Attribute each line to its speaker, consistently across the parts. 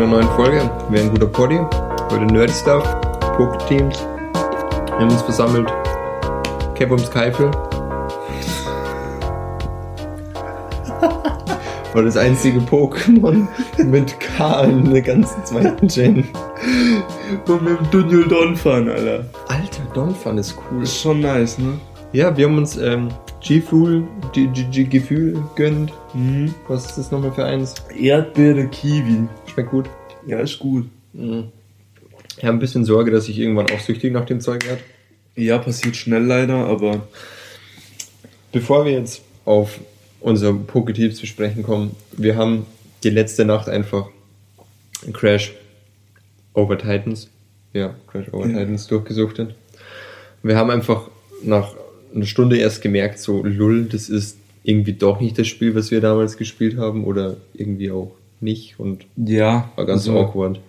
Speaker 1: Einer neuen Folge. Wir ein guter Poddy. Heute Nerdy Stuff, Poke-Teams. Wir haben uns versammelt. Kebums Keifel. War das einzige Pokémon mit K in der ganzen zweiten Gen.
Speaker 2: Und mit dem Dunjul Donphan, Alter.
Speaker 1: Alter, Donphan ist cool.
Speaker 2: Ist schon nice, ne?
Speaker 1: Ja, wir haben uns ähm, G-Fuel, G-Gefühl gönnt.
Speaker 2: Mhm.
Speaker 1: Was ist das nochmal für eins?
Speaker 2: Erdbeere Kiwi.
Speaker 1: Schmeckt gut.
Speaker 2: Ja, ist gut.
Speaker 1: Mhm. Ich habe ein bisschen Sorge, dass ich irgendwann auch süchtig nach dem Zeug werde.
Speaker 2: Ja, passiert schnell leider, aber
Speaker 1: Bevor wir jetzt auf unser Pokétips zu sprechen kommen, wir haben die letzte Nacht einfach Crash Over Titans, ja, Crash Over
Speaker 2: Ja.
Speaker 1: Titans durchgesuchtet. Wir haben einfach nach einer Stunde erst gemerkt, so, lull, das ist irgendwie doch nicht das Spiel, was wir damals gespielt haben oder irgendwie auch nicht und
Speaker 2: ja,
Speaker 1: war ganz
Speaker 2: also,
Speaker 1: awkward.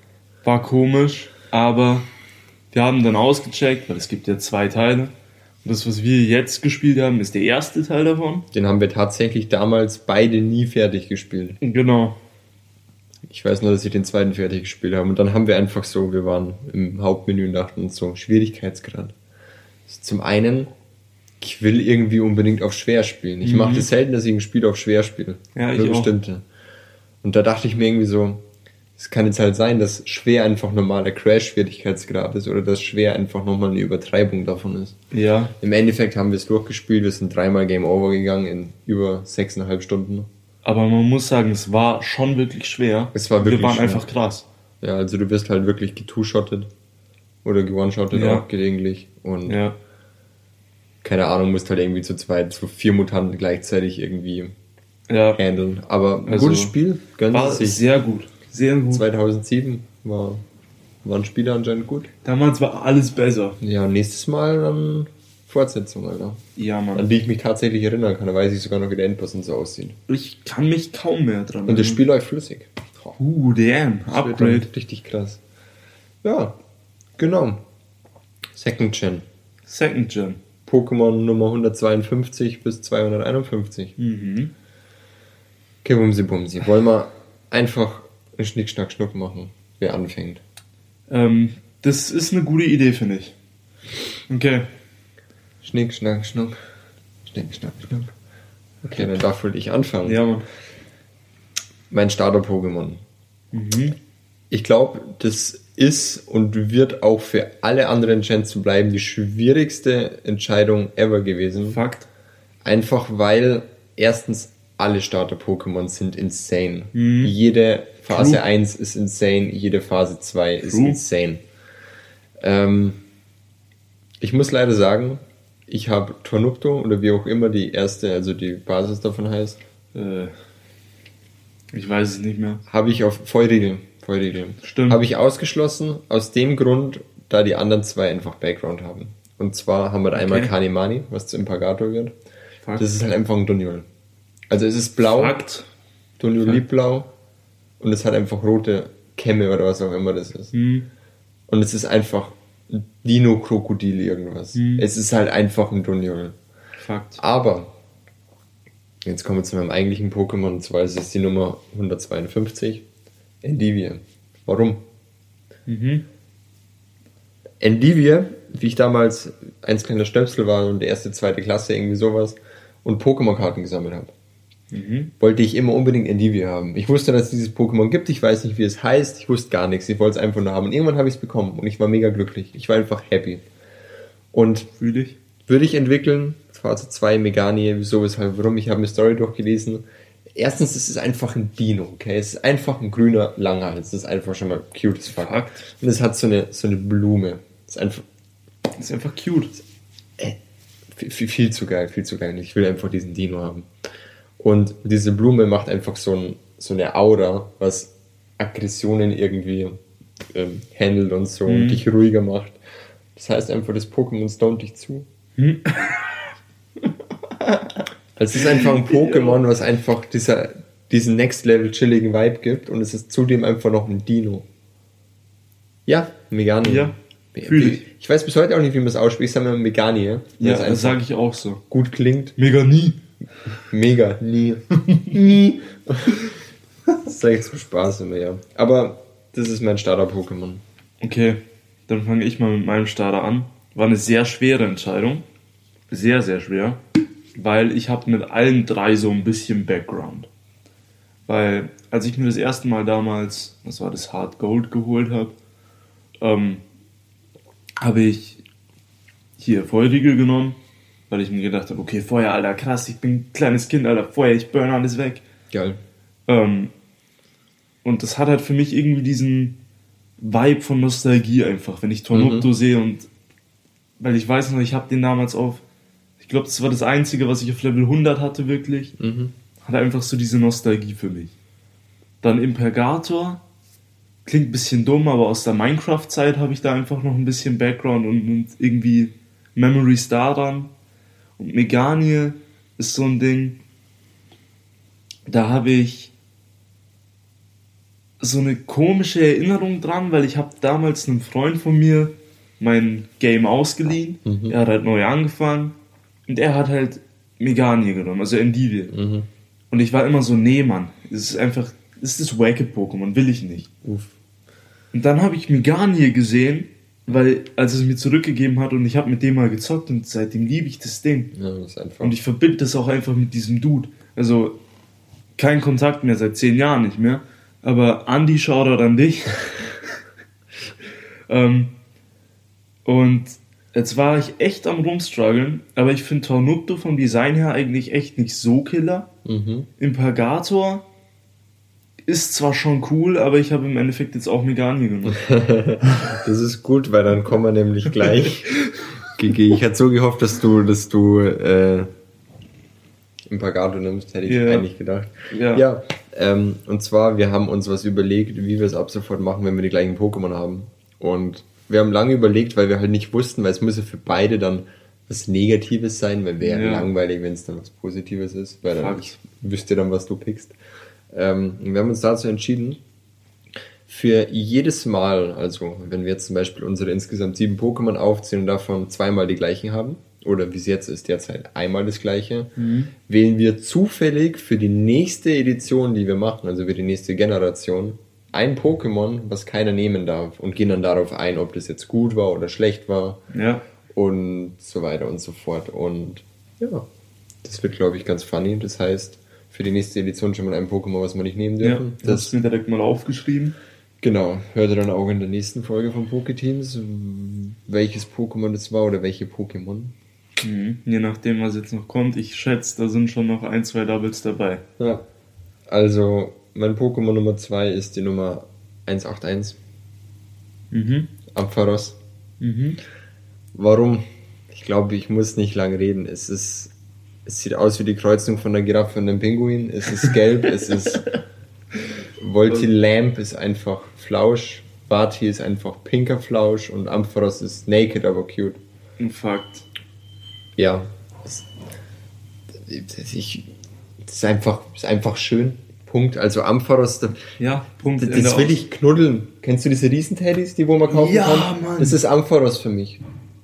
Speaker 2: war komisch, aber wir haben dann ausgecheckt, weil es gibt ja zwei Teile. Und das, was wir jetzt gespielt haben, ist der erste Teil davon.
Speaker 1: Den haben wir tatsächlich damals beide nie fertig gespielt.
Speaker 2: Genau.
Speaker 1: Ich weiß nur, dass ich den zweiten fertig gespielt habe. Und dann haben wir einfach so, wir waren im Hauptmenü und dachten uns so, Schwierigkeitsgrad. Zum einen, ich will irgendwie unbedingt auf schwer spielen. Ich
Speaker 2: Mhm.
Speaker 1: mache das selten, dass ich ein Spiel auf schwer spiele.
Speaker 2: Ja, ich
Speaker 1: Nur
Speaker 2: auch.
Speaker 1: Und da dachte ich mir irgendwie so, es kann jetzt halt sein, dass schwer einfach normaler Crash-Schwierigkeitsgrad ist oder dass schwer einfach nochmal eine Übertreibung davon ist.
Speaker 2: Ja,
Speaker 1: Im Endeffekt haben wir es durchgespielt, wir sind dreimal Game Over gegangen in über sechseinhalb Stunden.
Speaker 2: aber man muss sagen, es war schon wirklich schwer.
Speaker 1: Es war wirklich
Speaker 2: Wir waren
Speaker 1: schwer.
Speaker 2: einfach krass.
Speaker 1: Ja, also du wirst halt wirklich getu-shottet oder geone-shottet
Speaker 2: Ja.
Speaker 1: auch gelegentlich und
Speaker 2: Ja.
Speaker 1: keine Ahnung, musst halt irgendwie zu zweit, zu vier Mutanten gleichzeitig irgendwie
Speaker 2: Ja.
Speaker 1: handeln. Aber ein
Speaker 2: Also,
Speaker 1: gutes Spiel, gönnen
Speaker 2: War
Speaker 1: sich.
Speaker 2: sehr gut. Sehr gut.
Speaker 1: 2007 war, waren Spiele anscheinend gut.
Speaker 2: Damals war alles besser.
Speaker 1: Ja, nächstes Mal dann Fortsetzung, Alter.
Speaker 2: Ja,
Speaker 1: An
Speaker 2: Mann.
Speaker 1: die ich mich tatsächlich erinnern kann, da weiß ich sogar noch, wie der Endboss und so aussieht.
Speaker 2: Ich kann mich kaum mehr dran
Speaker 1: Und das Spiel läuft flüssig.
Speaker 2: Uh, damn.
Speaker 1: Das
Speaker 2: Upgrade.
Speaker 1: Richtig krass. Ja, genau. Second Gen.
Speaker 2: Second Gen.
Speaker 1: Pokémon Nummer 152 bis 251.
Speaker 2: Mhm.
Speaker 1: Okay, Bumsi Bumsi. Wollen wir einfach einen Schnick, Schnack, Schnuck machen, wer anfängt?
Speaker 2: Ähm, das ist eine gute Idee, finde ich. Okay.
Speaker 1: Schnick, Schnack, Schnuck. Schnick, Schnack, Schnuck. Okay, dann darf wohl ich anfangen.
Speaker 2: Ja, Mann.
Speaker 1: Mein Starter-Pokémon.
Speaker 2: Mhm.
Speaker 1: Ich glaube, das ist und wird auch für alle anderen Gens zu bleiben die schwierigste Entscheidung ever gewesen.
Speaker 2: Fakt.
Speaker 1: Einfach weil erstens alle Starter-Pokémon sind insane.
Speaker 2: Mhm.
Speaker 1: Jede Phase
Speaker 2: True.
Speaker 1: 1 ist insane, jede Phase 2 ist
Speaker 2: True.
Speaker 1: insane. Ähm, ich muss leider sagen, ich habe Tornupto oder wie auch immer die erste, also die Basis davon heißt,
Speaker 2: Äh, ich weiß es nicht mehr.
Speaker 1: habe ich auf Feurigel. Feurigel.
Speaker 2: Stimmt.
Speaker 1: Habe ich ausgeschlossen, aus dem Grund, da die anderen zwei einfach Background haben. Und zwar haben wir da einmal
Speaker 2: Okay.
Speaker 1: Kanimani, was zu Impagator wird.
Speaker 2: Fakt.
Speaker 1: Das ist halt einfach ein Doniol. Also es ist blau,
Speaker 2: Fakt.
Speaker 1: Doniol
Speaker 2: Fakt.
Speaker 1: liebt blau und es hat einfach rote Kämme oder was auch immer das ist.
Speaker 2: Mhm.
Speaker 1: Und es ist einfach ein Dino-Krokodil irgendwas.
Speaker 2: Mhm.
Speaker 1: Es ist halt einfach ein Doniol.
Speaker 2: Fakt.
Speaker 1: Aber, jetzt kommen wir zu meinem eigentlichen Pokémon, und zwar ist es die Nummer 152, Endivie. Warum?
Speaker 2: Mhm.
Speaker 1: Endivie, wie ich damals eins kleiner Stöpsel war und die erste, zweite Klasse, irgendwie sowas, und Pokémon-Karten gesammelt habe,
Speaker 2: Mhm.
Speaker 1: wollte ich immer unbedingt Endivie haben. Ich wusste, dass es dieses Pokémon gibt, ich weiß nicht, wie es heißt, ich wusste gar nichts, ich wollte es einfach nur haben. Und irgendwann habe ich es bekommen und ich war mega glücklich. Ich war einfach happy. Und
Speaker 2: Fühl ich.
Speaker 1: würde ich entwickeln, Phase 2, Meganie, wieso, weshalb, warum, ich habe eine Story durchgelesen. Erstens, es ist einfach ein Dino, okay? Es ist einfach ein grüner Langhals. Das ist einfach schon mal cute as fuck.
Speaker 2: Fakt.
Speaker 1: Und es hat so eine, so eine Blume. Das ist einfach
Speaker 2: Ist einfach cute.
Speaker 1: äh, viel, viel, viel zu geil, viel zu geil. Ich will einfach diesen Dino haben. Und diese Blume macht einfach so, ein, so eine Aura, was Aggressionen irgendwie ähm, handelt und so und dich ruhiger macht. Das heißt einfach, das Pokémon stoned dich zu. Es ist einfach ein Pokémon, was einfach dieser, diesen Next Level chilligen Vibe gibt und es ist zudem einfach noch ein Dino. Ja, Meganie.
Speaker 2: Ja, ich.
Speaker 1: Ich weiß bis heute auch nicht, wie man es ausspricht. Ich sage mal Meganie. weil
Speaker 2: Ja, das sage ich auch so.
Speaker 1: gut klingt.
Speaker 2: Mega nie.
Speaker 1: Mega. Nie. Nie. Das ist echt zum Spaß immer, ja. Aber das ist mein Starter-Pokémon.
Speaker 2: Okay, dann fange ich mal mit meinem Starter an. War eine sehr schwere Entscheidung. Sehr, sehr schwer. Weil ich habe mit allen drei so ein bisschen Background. Weil als ich mir das erste Mal damals, was war das, Hard Gold geholt habe, ähm, habe ich hier Feuerriegel genommen, weil ich mir gedacht habe, okay, Feuer, Alter, krass, ich bin ein kleines Kind, Alter, Feuer, ich burn alles weg.
Speaker 1: Geil.
Speaker 2: Ähm, und das hat halt für mich irgendwie diesen Vibe von Nostalgie einfach, wenn ich Tornupto
Speaker 1: Mhm.
Speaker 2: sehe und weil ich weiß noch, ich habe den damals auf, ich glaube, das war das Einzige, was ich auf Level 100 hatte wirklich,
Speaker 1: Mhm.
Speaker 2: hat einfach so diese Nostalgie für mich. Dann Impergator, klingt ein bisschen dumm, aber aus der Minecraft-Zeit habe ich da einfach noch ein bisschen Background und, und irgendwie Memories daran. Und Meganie ist so ein Ding, da habe ich so eine komische Erinnerung dran, weil ich habe damals einem Freund von mir mein Game ausgeliehen.
Speaker 1: Mhm.
Speaker 2: Er hat halt neu angefangen und er hat halt Meganie genommen, also Endivie.
Speaker 1: Mhm.
Speaker 2: Und ich war immer so, nee, Mann, es ist einfach, es ist das Wacket-Pokémon, will ich nicht.
Speaker 1: Uff.
Speaker 2: Und dann habe ich Meganie gesehen, weil, als es mir zurückgegeben hat und ich habe mit dem mal gezockt und seitdem liebe ich das Ding.
Speaker 1: Ja, das ist einfach.
Speaker 2: Und ich verbinde das auch einfach mit diesem Dude. Also, kein Kontakt mehr, seit zehn Jahren nicht mehr. Aber Andy, Shoutout an dich. ähm, und jetzt war ich echt am rumstruggeln, aber ich finde Tornupto vom Design her eigentlich echt nicht so killer.
Speaker 1: mhm.
Speaker 2: Impagator ist zwar schon cool, aber ich habe im Endeffekt jetzt auch Meganie genommen.
Speaker 1: Das ist gut, weil dann kommen wir nämlich gleich. GG. Ich hatte so gehofft, dass du, dass du äh, Impagato nimmst, hätte ich
Speaker 2: Ja.
Speaker 1: eigentlich gedacht.
Speaker 2: Ja.
Speaker 1: Ja, ähm, und zwar, wir haben uns was überlegt, wie wir es ab sofort machen, wenn wir die gleichen Pokémon haben. Und wir haben lange überlegt, weil wir halt nicht wussten, weil es muss ja für beide dann was Negatives sein, weil wäre
Speaker 2: Ja.
Speaker 1: langweilig, wenn es dann was Positives ist, weil dann ich wüsste dann, was du pickst. Ähm, wir haben uns dazu entschieden, für jedes Mal, also wenn wir jetzt zum Beispiel unsere insgesamt sieben Pokémon aufzählen und davon zweimal die gleichen haben, oder wie es jetzt ist, derzeit einmal das gleiche, wählen wir zufällig für die nächste Edition, die wir machen, also für die nächste Generation, ein Pokémon, was keiner nehmen darf und gehen dann darauf ein, ob das jetzt gut war oder schlecht war
Speaker 2: Ja.
Speaker 1: und so weiter und so fort. Und ja, das wird, glaube ich, ganz funny. Das heißt, für die nächste Edition schon mal ein Pokémon, was wir nicht nehmen
Speaker 2: Ja,
Speaker 1: dürfen.
Speaker 2: das hast
Speaker 1: das
Speaker 2: mir direkt mal aufgeschrieben.
Speaker 1: Genau, hört ihr dann auch in der nächsten Folge von Poketeams, welches Pokémon das war oder welche Pokémon.
Speaker 2: Mhm. Je nachdem, was jetzt noch kommt. Ich schätze, da sind schon noch ein, zwei Doubles dabei.
Speaker 1: Ja. Also, mein Pokémon Nummer 2 ist die Nummer 181,
Speaker 2: Mhm.
Speaker 1: Ampharos.
Speaker 2: Mhm.
Speaker 1: Warum? Ich glaube, ich muss nicht lang reden. Es ist, es sieht aus wie die Kreuzung von der Giraffe und dem Pinguin. Es ist gelb, es ist Voltilamp ist einfach Flausch, Vati ist einfach pinker Flausch und Ampharos ist naked, aber cute.
Speaker 2: Ein Fakt.
Speaker 1: Ja. Es, ich, das ist einfach, ist einfach schön. Punkt. Also Ampharos, da-
Speaker 2: Ja, Punkt.
Speaker 1: das, das will ich knuddeln. Kennst du diese Riesenteddys, die wo man kaufen
Speaker 2: Ja,
Speaker 1: kann?
Speaker 2: Mann.
Speaker 1: Das ist Ampharos für mich.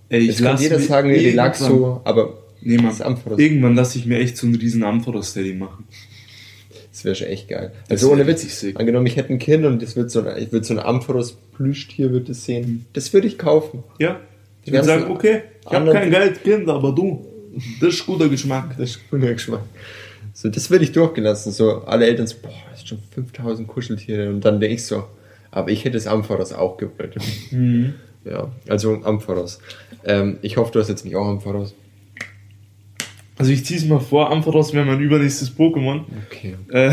Speaker 2: Ey,
Speaker 1: Jetzt kann
Speaker 2: lass
Speaker 1: jeder sagen, Relaxo, aber
Speaker 2: Nee,
Speaker 1: das
Speaker 2: Mann. Irgendwann lasse ich mir echt so einen riesen Ampharos-Steady machen.
Speaker 1: Das wäre schon echt geil.
Speaker 2: Das
Speaker 1: Also ohne Witz, angenommen, ich hätte ein Kind und das wird so, ein- ich würde so ein Ampharos-Plüschtier wird es sehen. Das würde ich kaufen.
Speaker 2: Ja. Ich würde sagen, okay, ich habe kein Geld, Kind, aber du, das ist guter Geschmack.
Speaker 1: Das ist guter Geschmack. So, das würde ich durchgelassen. So, alle Eltern so, boah, das ist schon 5000 Kuscheltiere. Und dann denke ich so, aber ich hätte das Ampharos auch gewollt.
Speaker 2: Mhm.
Speaker 1: Ja, also Ampharos. Ähm, ich hoffe, du hast jetzt nicht auch Ampharos.
Speaker 2: Also ich ziehe es mal vor, Ampharos wäre mein übernächstes Pokémon.
Speaker 1: Okay.
Speaker 2: Äh,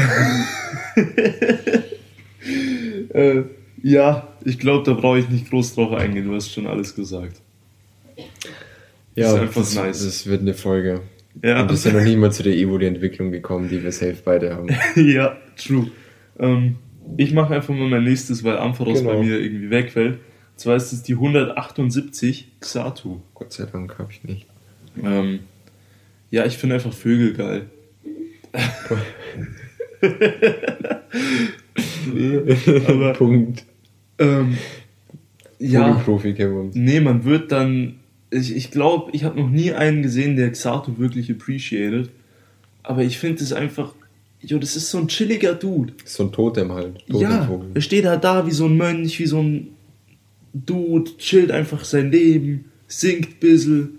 Speaker 2: äh, ja, ich glaube, da brauche ich nicht groß drauf eingehen, du hast schon alles gesagt.
Speaker 1: Ja,
Speaker 2: ist einfach
Speaker 1: das,
Speaker 2: nice.
Speaker 1: das wird eine Folge.
Speaker 2: Ja,
Speaker 1: Und wir sind noch nie mal zu der Evo-Entwicklung gekommen, die wir safe beide haben.
Speaker 2: ja true. Ähm, ich mache einfach mal mein nächstes, weil Ampharos
Speaker 1: Genau.
Speaker 2: bei mir irgendwie wegfällt. Und zwar ist es die 178 Xatu.
Speaker 1: Gott sei Dank habe ich nicht.
Speaker 2: Ähm, ja, ich finde einfach Vögel geil. Aber-
Speaker 1: Punkt.
Speaker 2: Ähm, ja,
Speaker 1: Profi Kevin.
Speaker 2: nee, man wird dann. Ich, ich glaube, ich habe noch nie einen gesehen, der Xatu wirklich appreciated. Aber ich finde es einfach. jo, das ist so ein chilliger Dude.
Speaker 1: So ein Totem halt.
Speaker 2: Ja,
Speaker 1: Totemvogel.
Speaker 2: er steht halt da wie so ein Mönch, wie so ein Dude, chillt einfach sein Leben, singt ein bisschen.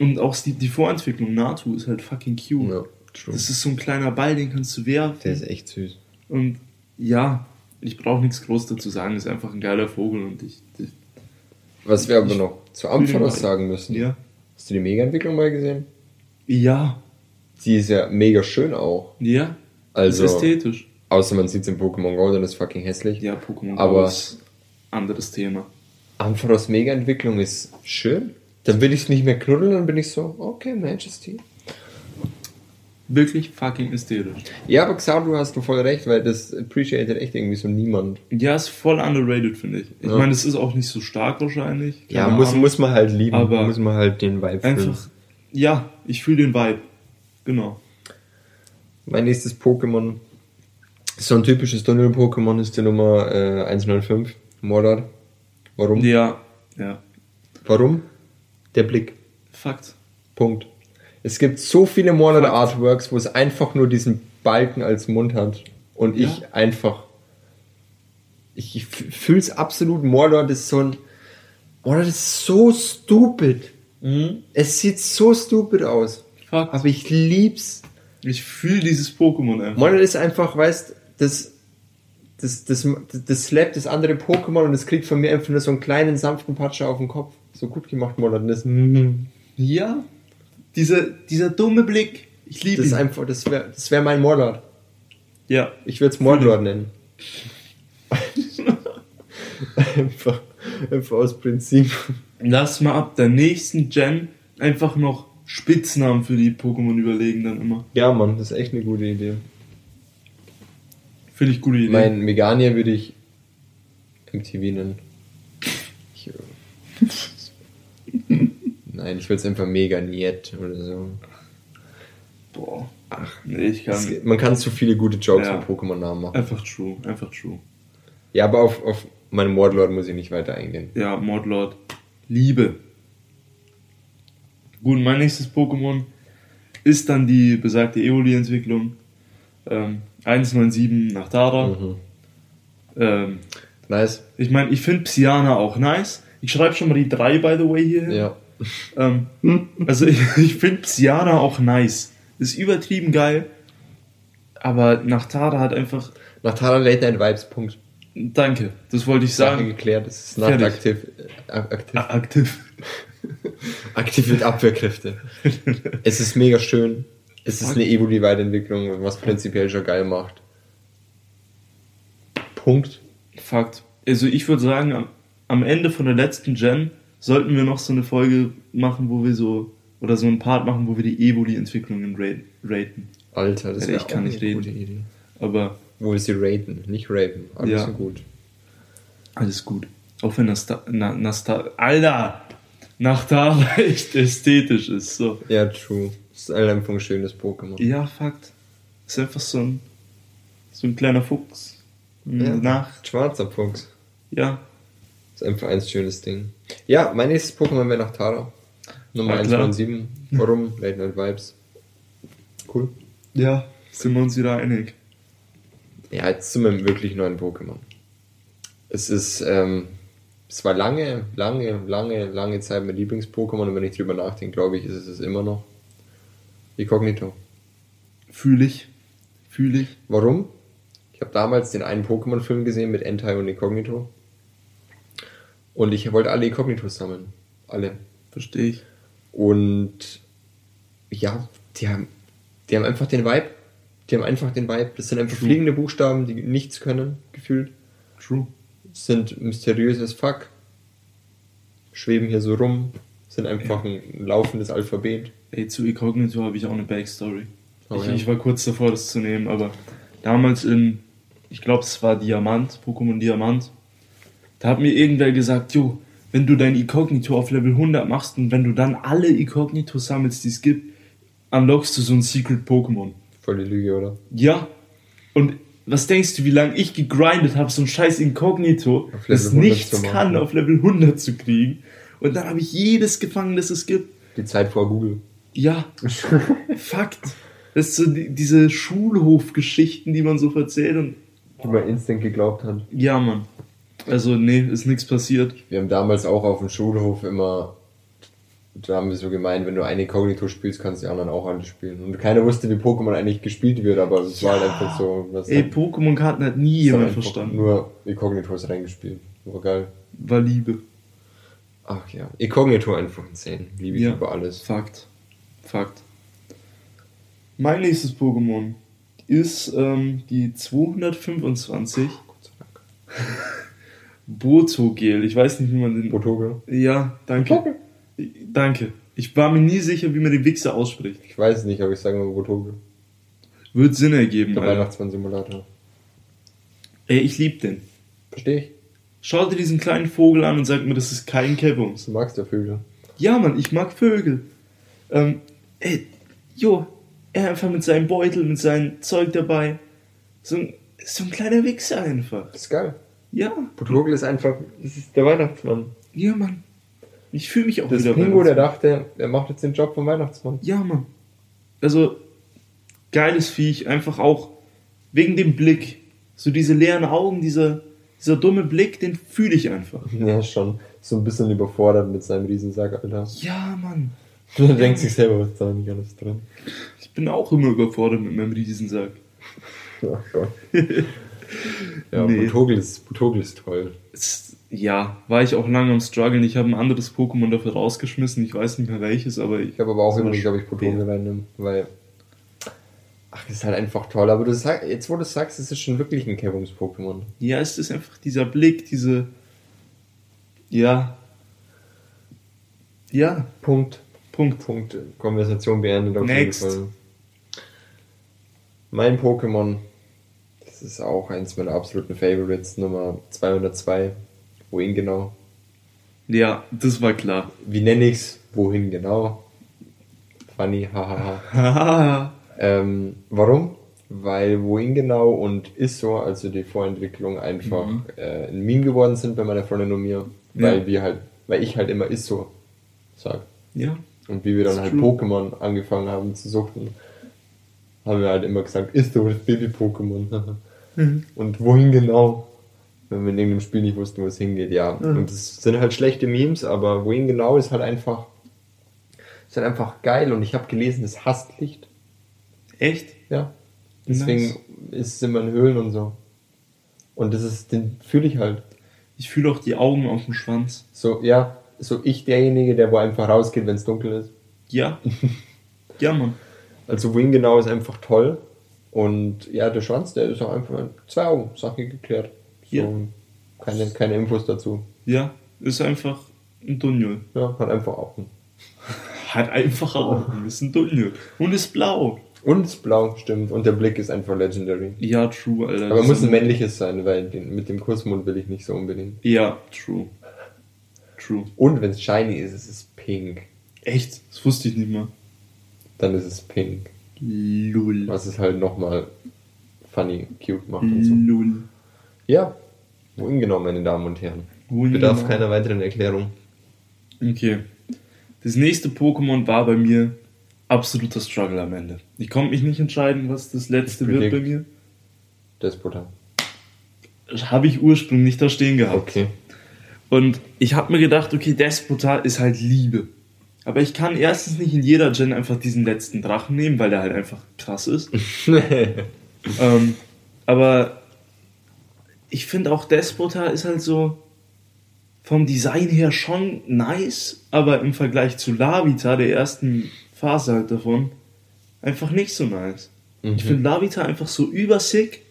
Speaker 2: Und auch die, die Vorentwicklung Natu ist halt fucking cute.
Speaker 1: Ja, true.
Speaker 2: Das ist so ein kleiner Ball, den kannst du werfen.
Speaker 1: Der ist echt süß.
Speaker 2: Und ja, ich brauche nichts groß dazu sagen, ist einfach ein geiler Vogel und ich. ich
Speaker 1: Was wir aber noch zu Ampharos
Speaker 2: den
Speaker 1: sagen müssen.
Speaker 2: ja.
Speaker 1: Hast du die Mega-Entwicklung mal gesehen?
Speaker 2: Ja,
Speaker 1: Die ist ja mega schön auch.
Speaker 2: ja.
Speaker 1: Also,
Speaker 2: ist ästhetisch.
Speaker 1: außer man sieht es in Pokémon Go, dann ist fucking hässlich.
Speaker 2: Ja, Pokémon Go
Speaker 1: Aber-
Speaker 2: ist anderes Thema.
Speaker 1: Ampharos Mega-Entwicklung ist schön. Dann will ich es nicht mehr knuddeln, dann bin ich so, okay, Majesty.
Speaker 2: Wirklich fucking ästhetisch.
Speaker 1: Ja, aber Xardu hast du voll recht, weil das appreciated echt irgendwie so niemand.
Speaker 2: Ja, ist voll underrated, finde ich. Ich
Speaker 1: Ja.
Speaker 2: meine, es ist auch nicht so stark wahrscheinlich.
Speaker 1: Ja, muss,
Speaker 2: Ahnung.
Speaker 1: muss man halt lieben.
Speaker 2: Aber
Speaker 1: muss man halt den Vibe fühlen.
Speaker 2: Einfach, ja, ich fühle den Vibe. Genau.
Speaker 1: Mein nächstes Pokémon so ein typisches Tunnel-Pokémon, ist die Nummer äh, 105, Mordor. Warum?
Speaker 2: Ja, ja.
Speaker 1: Warum? Der Blick.
Speaker 2: Fakt.
Speaker 1: Punkt. Es gibt so viele Mordor Artworks, wo es einfach nur diesen Balken als Mund hat. Und
Speaker 2: Ja.
Speaker 1: ich einfach. Ich, ich fühle es absolut. Mordor, ist so ein. Mordor, ist so stupid. Es sieht so stupid aus.
Speaker 2: Fakt.
Speaker 1: Aber ich lieb's.
Speaker 2: Ich fühle dieses Pokémon einfach.
Speaker 1: Mordor ist einfach, weißt das, das, das, das, das slappt das andere Pokémon und es kriegt von mir einfach nur so einen kleinen sanften Patscher auf den Kopf. So gut gemacht, Mordor. Das,
Speaker 2: Ja. Dieser, dieser dumme Blick. Ich liebe
Speaker 1: das ist
Speaker 2: ihn.
Speaker 1: einfach, das wäre das wär mein Mordor.
Speaker 2: Ja.
Speaker 1: Ich würde es Mordor nennen. einfach, einfach aus Prinzip.
Speaker 2: Lass mal ab der nächsten Gen einfach noch Spitznamen für die Pokémon überlegen dann immer.
Speaker 1: Ja, Mann, das ist echt eine gute Idee.
Speaker 2: Finde ich gute Idee.
Speaker 1: Mein Meganier würde ich MTV nennen. Nein, ich würde es einfach Meganiet oder so.
Speaker 2: Boah. Ach, nee, ich kann.
Speaker 1: Es, man kann zu viele gute Jokes
Speaker 2: Ja.
Speaker 1: mit Pokémon-Namen machen.
Speaker 2: Einfach true, einfach true.
Speaker 1: Ja, aber auf, auf meinen Mordlord muss ich nicht weiter eingehen.
Speaker 2: Ja, Mordlord. Liebe. Gut, mein nächstes Pokémon ist dann die besagte Eoli-Entwicklung. Ähm, 197 nach Dara.
Speaker 1: Mhm.
Speaker 2: Ähm,
Speaker 1: Nice.
Speaker 2: ich meine, ich finde Psyana auch nice. Ich schreibe schon mal die 3, by the way, hier.
Speaker 1: Ja.
Speaker 2: Ähm, also ich, ich finde Psyana auch nice. Ist übertrieben geil. Aber nach Tada hat einfach.
Speaker 1: Nach Tara Late Night Vibes, Punkt.
Speaker 2: Danke, das wollte ich
Speaker 1: Sache
Speaker 2: sagen.
Speaker 1: geklärt. Das ist
Speaker 2: Fertig.
Speaker 1: nachtaktiv. äh, Aktiv,
Speaker 2: Ah, Aktiv.
Speaker 1: aktiviert Abwehrkräfte. es ist mega schön. Es ist eine Evoli-Weiterentwicklung, was prinzipiell schon geil macht. Punkt.
Speaker 2: Fakt. Also ich würde sagen, am, Ende von der letzten Gen sollten wir noch so eine Folge machen, wo wir so. Oder so einen Part machen, wo wir die Evoli-Entwicklungen ra- raten.
Speaker 1: Alter, das wäre
Speaker 2: kann
Speaker 1: auch
Speaker 2: nicht
Speaker 1: eine
Speaker 2: reden.
Speaker 1: gute Idee.
Speaker 2: Aber
Speaker 1: Wo wir sie raten, nicht rapen. Alles
Speaker 2: Ja.
Speaker 1: gut.
Speaker 2: alles gut. Auch wenn das da, na, Nasta, Alter! Nach da echt ästhetisch ist. So.
Speaker 1: Ja, true. Das ist einfach ein schönes Pokémon.
Speaker 2: Ja, Fakt. Ist einfach so ein, so ein kleiner Fuchs.
Speaker 1: Ja.
Speaker 2: Nach,
Speaker 1: Schwarzer Fuchs.
Speaker 2: ja.
Speaker 1: Ist einfach ein schönes Ding. Ja, mein nächstes Pokémon wäre nach Tara. Nummer
Speaker 2: Ja, klar.
Speaker 1: 197. Warum? Late Night Vibes. Cool.
Speaker 2: Ja, sind wir uns wieder einig.
Speaker 1: Ja, jetzt zu meinem wirklich neuen Pokémon. Es ist, ähm, es war lange, lange, lange, lange Zeit mein Lieblings-Pokémon und wenn ich drüber nachdenke, glaube ich, ist es es immer noch. Inkognito.
Speaker 2: Fühle ich. Fühle ich.
Speaker 1: Warum? Ich habe damals den einen Pokémon-Film gesehen mit Entei und Inkognito. Und ich wollte alle Inkognitos sammeln. Alle.
Speaker 2: Verstehe ich.
Speaker 1: Und ja, die haben, die haben einfach den Vibe. Die haben einfach den Vibe. Das sind einfach
Speaker 2: True.
Speaker 1: fliegende Buchstaben, die nichts können, gefühlt.
Speaker 2: True.
Speaker 1: Sind mysteriös as fuck. Schweben hier so rum. Sind einfach ein laufendes Alphabet.
Speaker 2: Ey, zu Incognito habe ich auch eine Backstory.
Speaker 1: Oh,
Speaker 2: ich,
Speaker 1: ja.
Speaker 2: ich war kurz davor, das zu nehmen, aber damals in, ich glaube, es war Diamant, Pokémon Diamant, da hat mir irgendwer gesagt, jo, wenn du dein Incognito auf Level 100 machst und wenn du dann alle Incognito sammelst, die es gibt, unlockst du so ein Secret Pokémon.
Speaker 1: Voll die Lüge, oder?
Speaker 2: Ja. Und was denkst du, wie lange ich gegrindet habe, so ein scheiß
Speaker 1: Level
Speaker 2: das
Speaker 1: 100
Speaker 2: nichts
Speaker 1: machen.
Speaker 2: kann, auf Level 100 zu kriegen? Und dann habe ich jedes gefangen, das es gibt.
Speaker 1: Die Zeit vor Google.
Speaker 2: Ja, Fakt. Das ist so die, diese Schulhofgeschichten, die man so erzählt und.
Speaker 1: Die man instant geglaubt hat.
Speaker 2: Ja, Mann. Also, nee, ist nichts passiert.
Speaker 1: Wir haben damals auch auf dem Schulhof immer, da haben wir so gemeint, wenn du eine Kognito spielst, kannst die anderen auch alle spielen. Und keiner wusste, wie Pokémon eigentlich gespielt wird, aber es war halt einfach so, was
Speaker 2: Ey, Pokémon-Karten hat nie jemand verstanden.
Speaker 1: Nur Incognitos reingespielt. War geil.
Speaker 2: War Liebe.
Speaker 1: Ach ja. Incognito einfach ein 10. Liebe ich
Speaker 2: Ja.
Speaker 1: über alles.
Speaker 2: Fakt. Fakt. Mein nächstes Pokémon ist ähm, die 225
Speaker 1: Gott sei Dank.
Speaker 2: Botogel. Ich weiß nicht, wie man den.
Speaker 1: Botoge.
Speaker 2: Ja, danke. Danke. Ich war mir nie sicher, wie man den Wichser ausspricht.
Speaker 1: Ich weiß nicht, aber ich sage mal Botoge.
Speaker 2: Wird Sinn ergeben,
Speaker 1: Der. Weihnachtsmann-Simulator.
Speaker 2: Ey, ich lieb den.
Speaker 1: Verstehe ich.
Speaker 2: Schau dir diesen kleinen Vogel an und sag mir, das ist kein Kebums.
Speaker 1: Du magst ja Vögel.
Speaker 2: Ja, Mann, ich mag Vögel. Ähm, ey, jo, er einfach mit seinem Beutel, mit seinem Zeug dabei. So ein, so ein kleiner Wichser einfach.
Speaker 1: Das ist geil.
Speaker 2: Ja,
Speaker 1: Botoge ist einfach, das ist der Weihnachtsmann.
Speaker 2: ja, Mann. Ich fühle mich auch
Speaker 1: Das
Speaker 2: wieder
Speaker 1: Pingo, der dachte, er macht jetzt den Job vom Weihnachtsmann.
Speaker 2: Ja, Mann. Also, geiles Viech, einfach auch wegen dem Blick. So diese leeren Augen, dieser, dieser dumme Blick, den fühle ich einfach.
Speaker 1: Ja, schon. So ein bisschen überfordert mit seinem Riesensack, Alter.
Speaker 2: Ja, Mann.
Speaker 1: Er denkt sich selber, was da nicht alles drin.
Speaker 2: Ich bin auch immer überfordert mit meinem Riesensack.
Speaker 1: Ach Gott. ja,
Speaker 2: Nee.
Speaker 1: Botogel, ist, Botogel ist toll.
Speaker 2: Es, ja, war ich auch lange am struggeln. Ich habe ein anderes Pokémon dafür rausgeschmissen. Ich weiß nicht mehr welches, aber ich,
Speaker 1: Ich habe aber auch immer ob ich Botogel reinnehme, weil. Ach, das ist halt einfach toll. Aber du sag, jetzt, wo du sagst, es ist schon wirklich ein Kerbungs-Pokémon.
Speaker 2: ja, es ist einfach dieser Blick, diese, ja, ja,
Speaker 1: Punkt.
Speaker 2: Punkt.
Speaker 1: Punkt. Konversation beendet auf
Speaker 2: Next.
Speaker 1: jeden Fall. Mein Pokémon, das ist auch eins meiner absoluten Favorites, Nummer 202. Wohin genau?
Speaker 2: Ja, das war klar.
Speaker 1: Wie nenne ich's? Wohin genau? Funny, hahaha.
Speaker 2: Haha.
Speaker 1: ähm, warum? Weil wohin genau und Isso, also die Vorentwicklung, einfach
Speaker 2: Mhm.
Speaker 1: äh, ein Meme geworden sind bei meiner Freundin und mir, weil
Speaker 2: Ja.
Speaker 1: wir halt, weil ich halt immer Isso sag.
Speaker 2: ja,
Speaker 1: Und wie wir dann
Speaker 2: Ist
Speaker 1: halt
Speaker 2: true.
Speaker 1: Pokémon angefangen haben zu suchten, haben wir halt immer gesagt, Isso, das Baby-Pokémon.
Speaker 2: Mhm.
Speaker 1: Und wohin genau? Wenn wir in irgendeinem Spiel nicht wussten, wo es hingeht, ja. Und es sind halt schlechte Memes, aber wohin genau ist halt einfach, ist halt einfach geil. Und ich habe gelesen, es hasst Licht.
Speaker 2: echt?
Speaker 1: Ja. Deswegen
Speaker 2: Nice.
Speaker 1: ist es immer in Höhlen und so. Und das ist, den fühle ich halt.
Speaker 2: Ich fühle auch die Augen auf dem Schwanz.
Speaker 1: So, ja, so ich derjenige, der wo einfach rausgeht, wenn es dunkel ist.
Speaker 2: Ja. ja, Mann.
Speaker 1: Also Wing genau ist einfach toll. Und ja, der Schwanz, der ist auch einfach zwei Augen, Sache geklärt. So,
Speaker 2: Ja.
Speaker 1: keine, keine Infos dazu.
Speaker 2: Ja, ist einfach ein Dunjol.
Speaker 1: Ja, hat einfach Augen.
Speaker 2: Hat einfach Augen, ist ein Dunjol. Und ist blau.
Speaker 1: Und ist blau, stimmt. Und der Blick ist einfach legendary.
Speaker 2: Ja, true, Alter.
Speaker 1: Aber muss ein männliches sein, weil den, mit dem Kussmund will ich nicht so unbedingt.
Speaker 2: Ja, true. True.
Speaker 1: Und wenn es shiny ist, es ist pink.
Speaker 2: Echt? Das wusste ich nicht mal.
Speaker 1: Dann ist es pink.
Speaker 2: Lull.
Speaker 1: Was es halt nochmal funny, cute macht und so.
Speaker 2: Lull.
Speaker 1: Ja, wohin genau, meine Damen und Herren?
Speaker 2: Wohin
Speaker 1: Bedarf
Speaker 2: genau?
Speaker 1: keiner weiteren Erklärung.
Speaker 2: Okay. Das nächste Pokémon war bei mir absoluter Struggle am Ende. Ich konnte mich nicht entscheiden, was das letzte wird bei mir.
Speaker 1: Despota.
Speaker 2: Habe ich ursprünglich da stehen gehabt.
Speaker 1: Okay.
Speaker 2: Und ich habe mir gedacht, okay, Despota ist halt Liebe. Aber ich kann erstens nicht in jeder Gen einfach diesen letzten Drachen nehmen, weil der halt einfach krass ist. ähm, aber ich finde auch Despota ist halt so vom Design her schon nice, aber im Vergleich zu Lavita, der ersten Phase halt davon, einfach nicht so nice. Ich finde Lavita einfach so übersick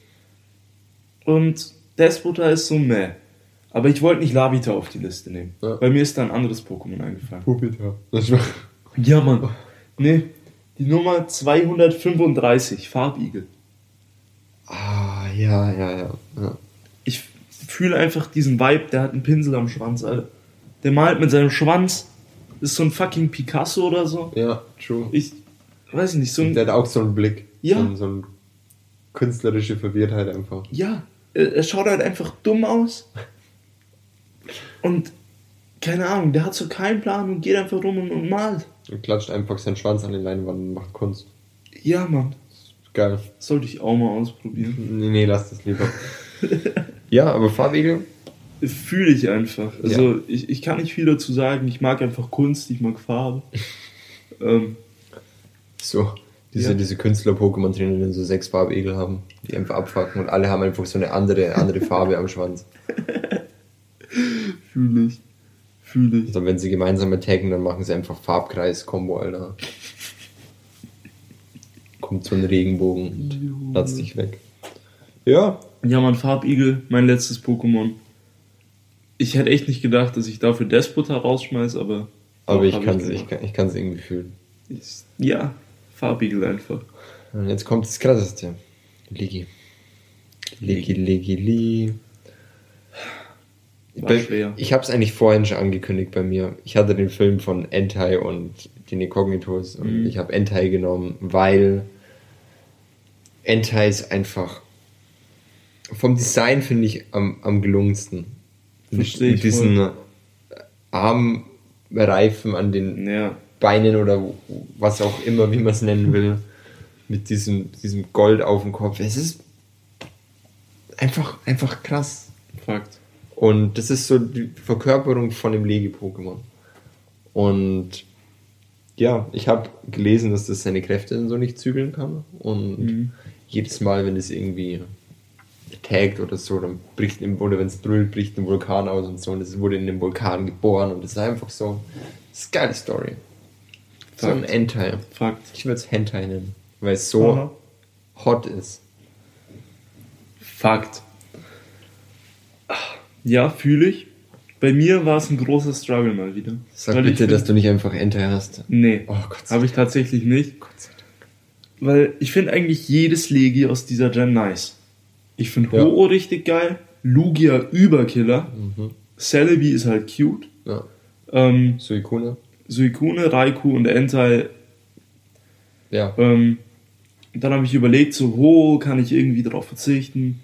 Speaker 2: und Despota ist so meh. Aber ich wollte nicht Lavita auf die Liste nehmen.
Speaker 1: Ja.
Speaker 2: Bei mir ist da ein anderes Pokémon eingefallen.
Speaker 1: War
Speaker 2: Ja, Mann. Nee, die Nummer 235, Farbigel.
Speaker 1: ah, ja, ja, ja. ja.
Speaker 2: Ich fühle einfach diesen Vibe, der hat einen Pinsel am Schwanz, Alter. Der malt mit seinem Schwanz. Ist so ein fucking Picasso oder so.
Speaker 1: Ja, true.
Speaker 2: Ich weiß nicht, so ein.
Speaker 1: Der hat auch so einen Blick.
Speaker 2: Ja.
Speaker 1: So, ein- so eine künstlerische Verwirrtheit einfach.
Speaker 2: Ja, er schaut halt einfach dumm aus. Und keine Ahnung, der hat so keinen Plan und geht einfach rum und, und malt.
Speaker 1: Und klatscht einfach seinen Schwanz an die Leinwand und macht Kunst.
Speaker 2: Ja, Mann.
Speaker 1: Geil.
Speaker 2: Sollte ich auch mal ausprobieren.
Speaker 1: Nee, nee, lass das lieber. ja, aber Farbigel?
Speaker 2: Fühle ich einfach. Also ja. ich, ich kann nicht viel dazu sagen. Ich mag einfach Kunst, ich mag Farbe. ähm,
Speaker 1: so, diese, ja. diese Künstler-Pokémon trainer die so sechs Farbegel haben, die einfach abfacken und alle haben einfach so eine andere, andere Farbe am Schwanz.
Speaker 2: Fühle ich. Fühle ich.
Speaker 1: Also wenn sie gemeinsam attacken, dann machen sie einfach Farbkreis-Kombo, Alter. Kommt so ein Regenbogen und latzt dich weg. Ja.
Speaker 2: Ja, mein Farbigel, mein letztes Pokémon. Ich hätte echt nicht gedacht, dass ich dafür Despota rausschmeiße, aber.
Speaker 1: Aber ich kann es ich kann, ich irgendwie fühlen.
Speaker 2: Ja, Farbigel einfach.
Speaker 1: Und jetzt kommt das krasseste. Ligi. Ligi, Ligi, Ligi. War schwer. Ich habe es eigentlich vorhin schon angekündigt bei mir. Ich hatte den Film von Entai und den Incognitos und mhm. ich habe Entai genommen, weil Entai ist einfach vom Design finde ich am, am gelungensten. Mit, mit diesen voll. Armreifen an den ja. Beinen oder was auch immer, wie man es nennen will. Mit diesem, diesem Gold auf dem Kopf. Es ist einfach, einfach krass. Fakt. Und das ist so die Verkörperung von dem Legi-Pokémon. Und ja, ich habe gelesen, dass das seine Kräfte so nicht zügeln kann. Und mhm. jedes Mal, wenn es irgendwie taggt oder so, dann bricht im, oder wenn es brüllt, bricht ein Vulkan aus und so. Und es wurde in dem Vulkan geboren und das ist einfach so. Das ist eine geile Story. Fakt. So ein Hentai. Fakt. Ich würde es Hentai nennen, weil es so Aha. hot ist.
Speaker 2: Fakt. Ja, fühle ich. Bei mir war es ein großer Struggle mal wieder.
Speaker 1: Sag bitte, find, dass du nicht einfach Enter hast.
Speaker 2: Nee, oh, habe ich tatsächlich nicht. Gott sei Dank. Weil ich finde eigentlich jedes Legi aus dieser Gen nice. Ich finde ja. Ho-Oh richtig geil, Lugia Überkiller, mhm. Celebi ist halt cute. Ja. Ähm, Suikune. Suikune, Raikou und Entei. Ja. Ähm, dann habe ich überlegt, so, Ho, kann ich irgendwie darauf verzichten?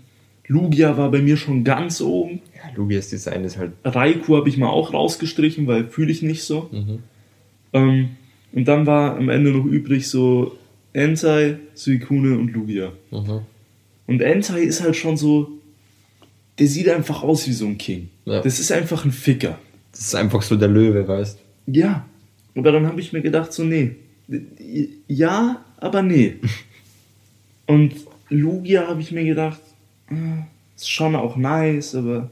Speaker 2: Lugia war bei mir schon ganz oben.
Speaker 1: Lugias Design ist halt.
Speaker 2: Raikou habe ich mal auch rausgestrichen, weil fühle ich nicht so. Mhm. Ähm, und dann war am Ende noch übrig so Entei, Suikune und Lugia. Mhm. Und Entei ist halt schon so. Der sieht einfach aus wie so ein King. Ja. Das ist einfach ein Ficker.
Speaker 1: Das ist einfach so der Löwe, weißt
Speaker 2: Ja. Aber dann habe ich mir gedacht, so, nee. Ja, aber nee. und Lugia habe ich mir gedacht, ist schon auch nice, aber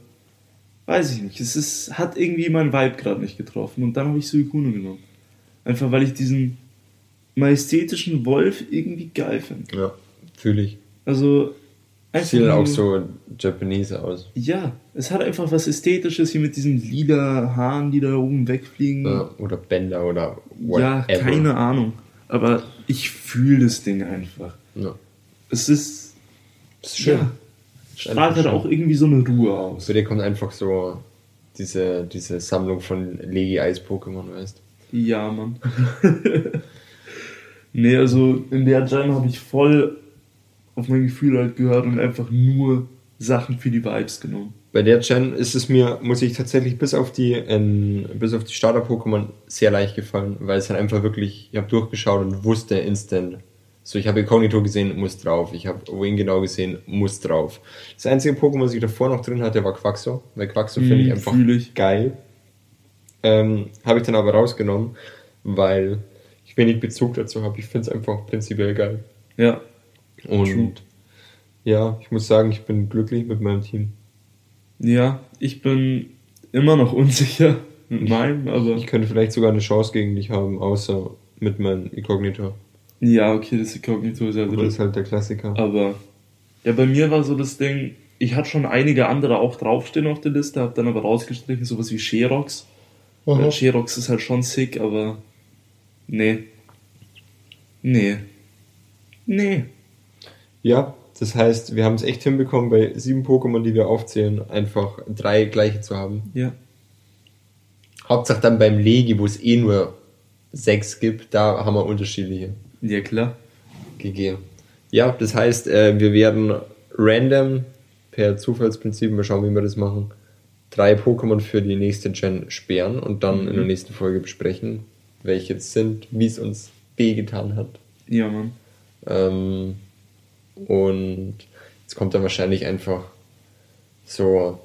Speaker 2: weiß ich nicht. Es ist, hat irgendwie mein Vibe gerade nicht getroffen. Und dann habe ich Suikune genommen. Einfach weil ich diesen majestätischen Wolf irgendwie geil finde.
Speaker 1: Ja, fühle ich.
Speaker 2: Also.
Speaker 1: Sieht auch so Japanese aus.
Speaker 2: Ja, es hat einfach was Ästhetisches hier mit diesen lila Haaren, die da oben wegfliegen. Ja,
Speaker 1: oder Bänder oder
Speaker 2: whatever. Ja, keine Ahnung. Aber ich fühle das Ding einfach. Ja. Es ist. Es ist schön. Ja, strahlt halt auch irgendwie so eine Ruhe aus.
Speaker 1: Bei dir kommt einfach so diese, diese Sammlung von Legi-Eis-Pokémon, weißt
Speaker 2: Ja, Mann. nee, also in der Gen habe ich voll auf mein Gefühl halt gehört und einfach nur Sachen für die Vibes genommen.
Speaker 1: Bei der Gen ist es mir, muss ich tatsächlich bis auf die, ähm, bis auf die Starter-Pokémon sehr leicht gefallen, weil es halt einfach wirklich, ich habe durchgeschaut und wusste instant, so, ich habe Incognito gesehen, muss drauf. Ich habe Wing genau gesehen, muss drauf. Das einzige Pokémon, was ich davor noch drin hatte, war Quaxo. Weil Quaxo mm, finde ich einfach ich. geil. Ähm, habe ich dann aber rausgenommen, weil ich wenig Bezug dazu habe. Ich finde es einfach prinzipiell geil. Ja. Und True. ja, ich muss sagen, ich bin glücklich mit meinem Team.
Speaker 2: Ja, ich bin immer noch unsicher mit meinem, aber.
Speaker 1: Ich könnte vielleicht sogar eine Chance gegen dich haben, außer mit meinem Incognito.
Speaker 2: Ja, okay, das ist ja
Speaker 1: drin. Das ist halt der Klassiker.
Speaker 2: Aber ja, bei mir war so das Ding, ich hatte schon einige andere auch draufstehen auf der Liste, habe dann aber rausgestrichen, sowas wie Sherox. Weil Sherox ist halt schon sick, aber nee. Nee. Nee.
Speaker 1: Ja, das heißt, wir haben es echt hinbekommen, bei sieben Pokémon, die wir aufzählen, einfach drei gleiche zu haben. Ja. Hauptsache dann beim Legi, wo es eh nur sechs gibt, da haben wir unterschiedliche.
Speaker 2: Ja, klar.
Speaker 1: GG. Ja, das heißt, äh, wir werden random per Zufallsprinzip, mal schauen, wie wir das machen, drei Pokémon für die nächste Gen sperren und dann mhm. in der nächsten Folge besprechen, welche es sind, wie es uns wehgetan hat.
Speaker 2: Ja, Mann.
Speaker 1: Ähm, und jetzt kommt dann wahrscheinlich einfach so,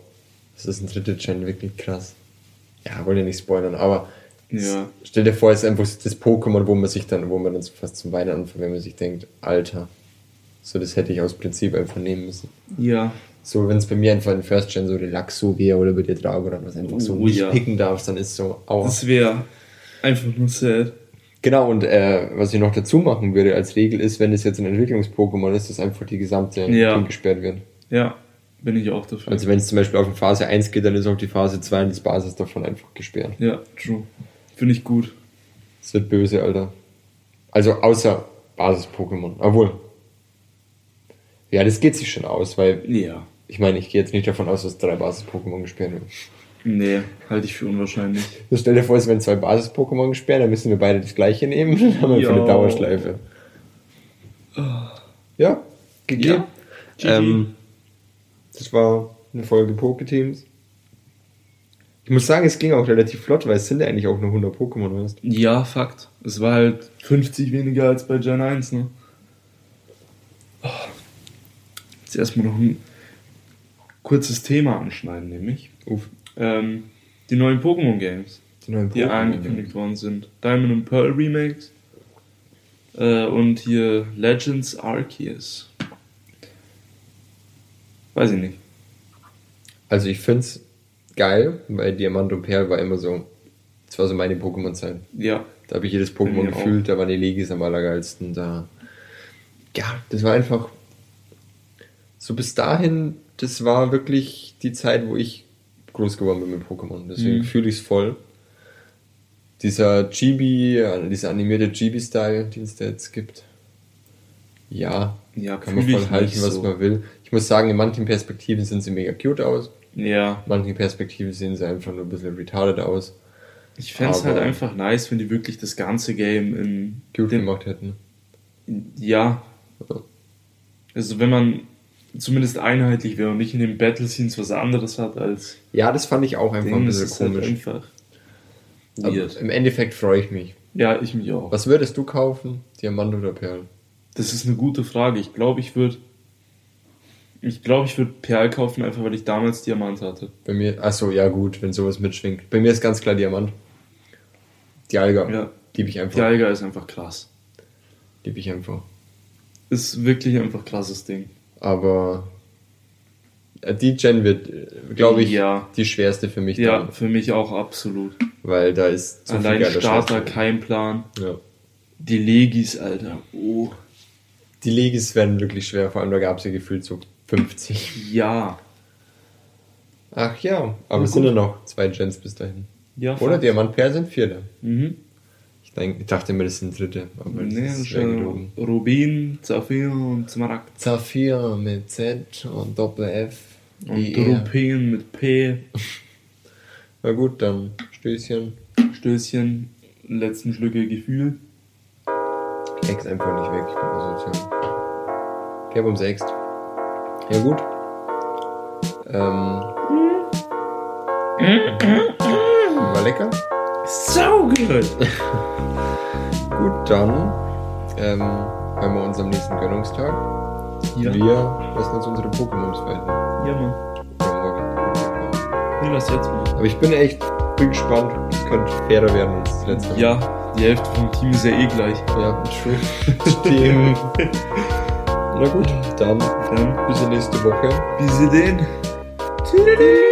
Speaker 1: das ist ein dritte Gen, wirklich krass. Ja, wollte nicht spoilern, aber
Speaker 2: Ja.
Speaker 1: stell dir vor, es ist einfach das Pokémon, wo man sich dann, wo man dann so fast zum Weinen anfängt, wenn man sich denkt, Alter, so das hätte ich aus Prinzip einfach nehmen müssen.
Speaker 2: Ja.
Speaker 1: So, wenn es bei mir einfach in First Gen so Relaxo wäre oder bei dir Drago oder was einfach so
Speaker 2: Oh,
Speaker 1: nicht
Speaker 2: ja.
Speaker 1: picken darfst, dann ist so, aua.
Speaker 2: Das wäre einfach nur sad.
Speaker 1: Genau, und äh, was ich noch dazu machen würde als Regel ist, wenn es jetzt ein Entwicklungs-Pokémon ist, dass einfach die gesamte
Speaker 2: Ja.
Speaker 1: Ding gesperrt wird.
Speaker 2: Ja, bin ich auch dafür.
Speaker 1: Also wenn es zum Beispiel auf die Phase 1 geht, dann ist auch die Phase 2 und das Basis davon einfach gesperrt.
Speaker 2: ja, true. Finde ich gut.
Speaker 1: Das wird böse, Alter. Also außer Basis-Pokémon. Obwohl. Ja, das geht sich schon aus, weil
Speaker 2: Ja.
Speaker 1: ich meine, ich gehe jetzt nicht davon aus, dass drei Basis-Pokémon gesperrt werden.
Speaker 2: Nee, halte ich für unwahrscheinlich.
Speaker 1: So, stell dir vor, es werden zwei Basis-Pokémon gesperrt, dann müssen wir beide das gleiche nehmen, dann haben wir
Speaker 2: Ja.
Speaker 1: für eine Dauerschleife. Ja, GG.
Speaker 2: Ja.
Speaker 1: Ähm, das war eine Folge Poketeams. Ich muss sagen, es ging auch relativ flott, weil es sind ja eigentlich auch nur 100 Pokémon, weißt du?
Speaker 2: Ja, Fakt. Es war halt 50 weniger als bei Gen 1, ne? Oh. Jetzt erstmal noch ein kurzes Thema anschneiden, nämlich
Speaker 1: Uff,
Speaker 2: ähm, die neuen Pokémon-Games,
Speaker 1: die neuen
Speaker 2: die angekündigt worden sind. Diamond and Pearl Remakes äh, und hier Legends Arceus. Weiß ich nicht.
Speaker 1: Also ich find's geil, weil Diamant und Perl war immer so, das war so meine Pokémon-Zeit.
Speaker 2: Ja,
Speaker 1: Da habe ich jedes Pokémon gefühlt, da waren die Legis am allergeilsten. Da. Ja, das war einfach. So bis dahin, das war wirklich die Zeit, wo ich groß geworden bin mit Pokémon. Deswegen
Speaker 2: Mhm.
Speaker 1: fühle ich es voll. Dieser Chibi, äh, dieser animierte Chibi-Style, den es da jetzt gibt. Ja,
Speaker 2: ja
Speaker 1: kann man voll halten, was
Speaker 2: so.
Speaker 1: man will. Ich muss sagen, in manchen Perspektiven sind sie mega cute aus.
Speaker 2: Ja,
Speaker 1: In manchen Perspektiven sehen sie einfach nur ein bisschen retarded aus.
Speaker 2: ich fände es halt einfach nice, wenn die wirklich das ganze Game in den-
Speaker 1: gemacht hätten.
Speaker 2: Ja.
Speaker 1: Ja.
Speaker 2: Also wenn man zumindest einheitlich wäre und nicht in den Battle Scenes was anderes hat als
Speaker 1: Ja, das fand ich auch einfach ein
Speaker 2: Ding, das
Speaker 1: bisschen
Speaker 2: ist halt
Speaker 1: komisch.
Speaker 2: einfach
Speaker 1: Aber
Speaker 2: weird.
Speaker 1: Im Endeffekt freue ich mich.
Speaker 2: Ja, ich mich auch.
Speaker 1: Was würdest du kaufen? Diamant oder Perl?
Speaker 2: Das ist eine gute Frage. Ich glaube, ich würde ich glaube, ich würde Perl kaufen, einfach weil ich damals Diamant hatte.
Speaker 1: Bei mir, achso, ja gut, wenn sowas mitschwingt. Bei mir ist ganz klar Diamant. Dialga.
Speaker 2: Ja.
Speaker 1: Liebe ich einfach.
Speaker 2: Dialga ist einfach krass.
Speaker 1: Liebe ich einfach.
Speaker 2: Ist wirklich einfach krasses Ding.
Speaker 1: Aber äh, die Gen wird, glaube ich,
Speaker 2: Ja.
Speaker 1: die schwerste für mich
Speaker 2: Ja,
Speaker 1: dann.
Speaker 2: für mich auch absolut.
Speaker 1: Weil da ist zu
Speaker 2: Allein
Speaker 1: geiler
Speaker 2: Starter, kein Plan.
Speaker 1: Ja.
Speaker 2: Die Legis, Alter. Oh.
Speaker 1: Die Legis werden wirklich schwer, vor allem da gab es ja gefühlt so 50.
Speaker 2: Ja.
Speaker 1: Ach ja, aber es sind ja noch zwei Gens bis dahin.
Speaker 2: Ja,
Speaker 1: Oder. Diamant Perl sind vierte.
Speaker 2: Mhm.
Speaker 1: Ich, denk, ich dachte immer, das sind dritte. Aber das
Speaker 2: Nee,
Speaker 1: ist
Speaker 2: das
Speaker 1: schwer
Speaker 2: ist
Speaker 1: gelogen.
Speaker 2: ja Rubin, Saphir und Smaragd.
Speaker 1: Saphir mit Z und Doppel F.
Speaker 2: Und
Speaker 1: IE.
Speaker 2: Rupin mit P.
Speaker 1: Na gut, dann Stößchen.
Speaker 2: Stößchen, letzten Schlücke Gefühl.
Speaker 1: Ex einfach nicht weg, ich bin asozial. Okay, um sechst. Ja gut. Ähm. War lecker.
Speaker 2: So good!
Speaker 1: Gut, dann ähm, hören wir uns am nächsten Gönnungstag.
Speaker 2: Ja.
Speaker 1: Wir lassen uns unsere Pokémons fighten.
Speaker 2: Ja, Mann.
Speaker 1: Oder morgen.
Speaker 2: Nee, lass jetzt mal.
Speaker 1: Aber ich bin echt bin gespannt. Es könnte fairer werden als das letzte Mal.
Speaker 2: Ja, die Hälfte vom Team ist ja eh gleich.
Speaker 1: Ja, true. Stimmt. Na gut, dann
Speaker 2: Dann
Speaker 1: bis nächste Woche.
Speaker 2: bis den. Tschüss.